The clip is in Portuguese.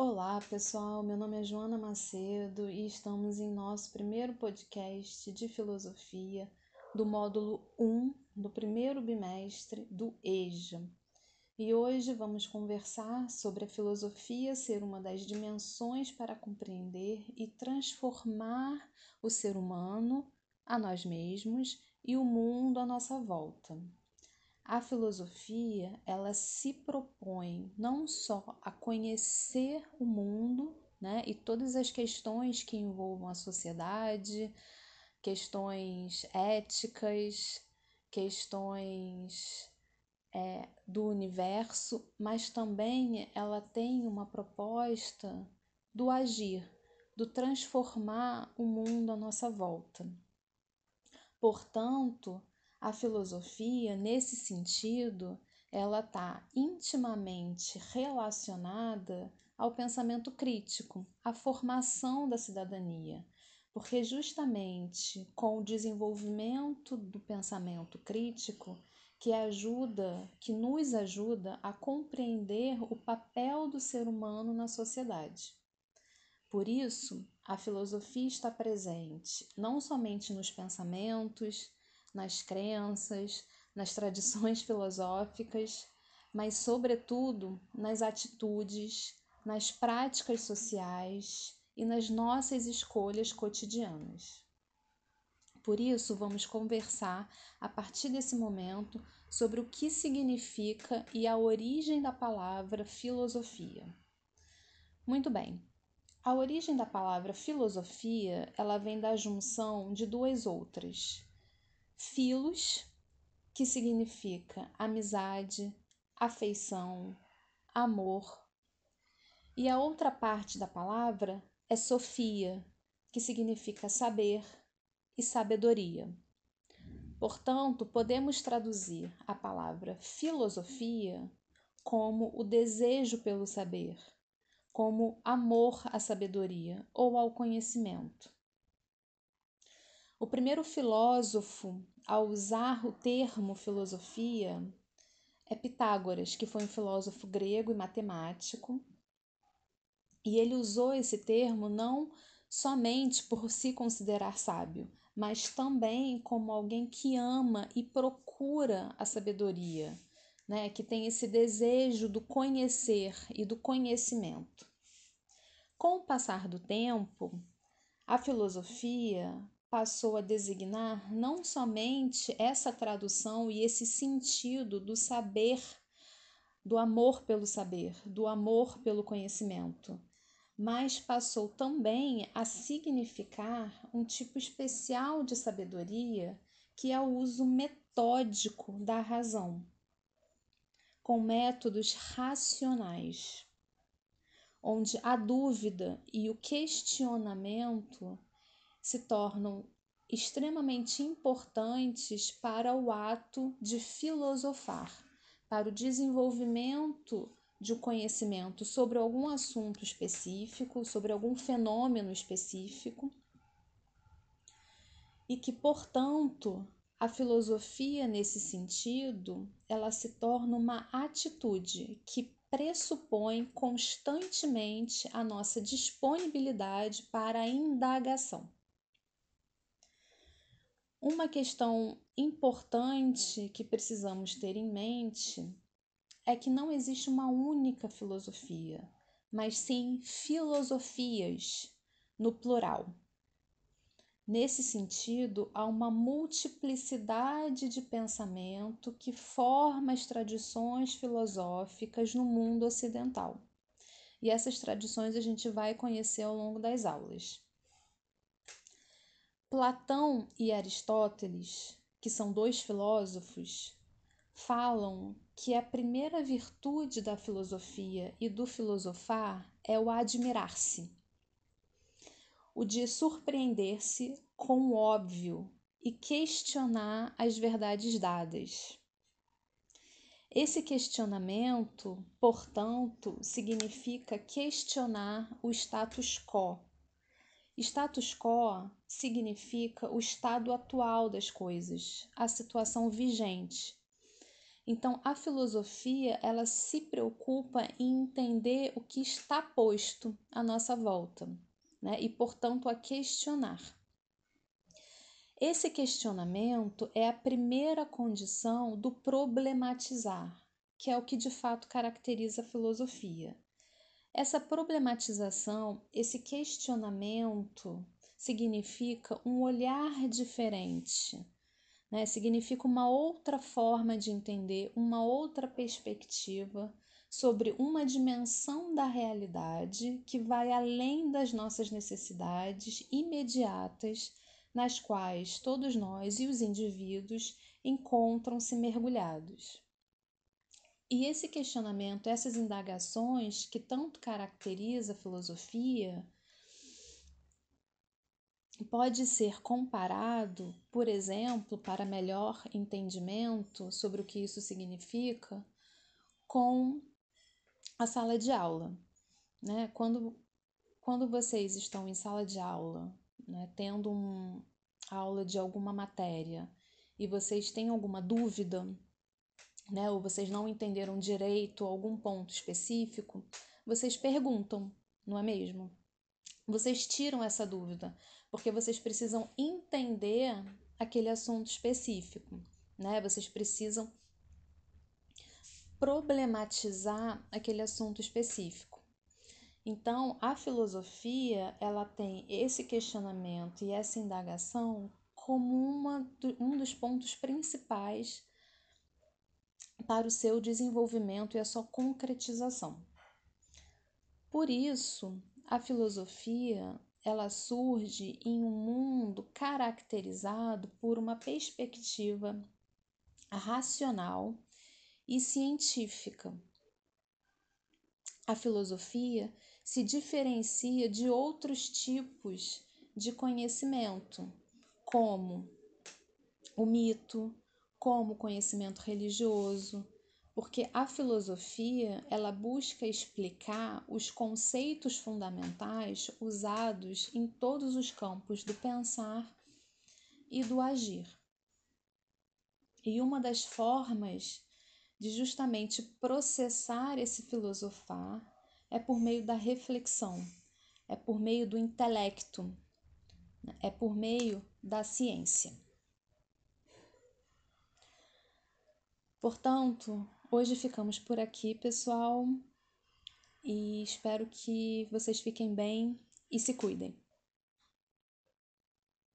Olá, pessoal. Meu nome é Joana Macedo e estamos em nosso primeiro podcast de filosofia do módulo 1 do primeiro bimestre do EJA. E hoje vamos conversar sobre a filosofia ser uma das dimensões para compreender e transformar o ser humano, a nós mesmos e o mundo à nossa volta. A filosofia, ela se propõe não só a conhecer o mundo, né, e todas as questões que envolvam a sociedade, questões éticas, questões é, do universo, mas também ela tem uma proposta do agir, do transformar o mundo à nossa volta. Portanto, a filosofia, nesse sentido, ela está intimamente relacionada ao pensamento crítico, à formação da cidadania, porque justamente com o desenvolvimento do pensamento crítico que ajuda, que nos ajuda a compreender o papel do ser humano na sociedade. Por isso, a filosofia está presente não somente nos pensamentos, nas crenças, nas tradições filosóficas, mas, sobretudo, nas atitudes, nas práticas sociais e nas nossas escolhas cotidianas. Por isso, vamos conversar a partir desse momento sobre o que significa e a origem da palavra filosofia. Muito bem. A origem da palavra filosofia, ela vem da junção de duas outras, Filos, que significa amizade, afeição, amor. E a outra parte da palavra é Sofia, que significa saber e sabedoria. Portanto, podemos traduzir a palavra filosofia como o desejo pelo saber, como amor à sabedoria ou ao conhecimento. O primeiro filósofo a usar o termo filosofia é Pitágoras, que foi um filósofo grego e matemático. E ele usou esse termo não somente por se considerar sábio, mas também como alguém que ama e procura a sabedoria, né? que tem esse desejo do conhecer e do conhecimento. Com o passar do tempo, a filosofia passou a designar não somente essa tradução e esse sentido do saber, do amor pelo saber, do amor pelo conhecimento, mas passou também a significar um tipo especial de sabedoria que é o uso metódico da razão, com métodos racionais, onde a dúvida e o questionamento se tornam extremamente importantes para o ato de filosofar, para o desenvolvimento de conhecimento sobre algum assunto específico, sobre algum fenômeno específico, e que, portanto, a filosofia nesse sentido, ela se torna uma atitude que pressupõe constantemente a nossa disponibilidade para a indagação. Uma questão importante que precisamos ter em mente é que não existe uma única filosofia, mas sim filosofias no plural. Nesse sentido, há uma multiplicidade de pensamento que forma as tradições filosóficas no mundo ocidental. E essas tradições a gente vai conhecer ao longo das aulas. Platão e Aristóteles, que são dois filósofos, falam que a primeira virtude da filosofia e do filosofar é o admirar-se, o de surpreender-se com o óbvio e questionar as verdades dadas. Esse questionamento, portanto, significa questionar o status quo Status quo significa o estado atual das coisas, a situação vigente. Então, a filosofia, ela se preocupa em entender o que está posto à nossa volta, né? E, portanto, a questionar. Esse questionamento é a primeira condição do problematizar, que é o que de fato caracteriza a filosofia. Essa problematização, esse questionamento, significa um olhar diferente né? Significa uma outra forma de entender, uma outra perspectiva sobre uma dimensão da realidade que vai além das nossas necessidades imediatas, nas quais todos nós e os indivíduos encontram-se mergulhados. E esse questionamento, essas indagações que tanto caracteriza a filosofia, pode ser comparado, por exemplo, para melhor entendimento sobre o que isso significa, com a sala de aula. Né? Quando, quando vocês estão em sala de aula, né, tendo uma aula de alguma matéria, e vocês têm alguma dúvida, né, ou vocês não entenderam direito algum ponto específico, vocês perguntam, não é mesmo? Vocês tiram essa dúvida porque vocês precisam entender aquele assunto específico, né? Vocês precisam problematizar aquele assunto específico. Então, a filosofia, ela tem esse questionamento e essa indagação como uma, um dos pontos principais para o seu desenvolvimento e a sua concretização. Por isso, a filosofia ela surge em um mundo caracterizado por uma perspectiva racional e científica. A filosofia se diferencia de outros tipos de conhecimento, como o mito, como conhecimento religioso, porque a filosofia ela busca explicar os conceitos fundamentais usados em todos os campos do pensar e do agir. E uma das formas de justamente processar esse filosofar é por meio da reflexão, é por meio do intelecto, é por meio da ciência. Portanto, Hoje ficamos por aqui, pessoal, e espero que vocês fiquem bem e se cuidem.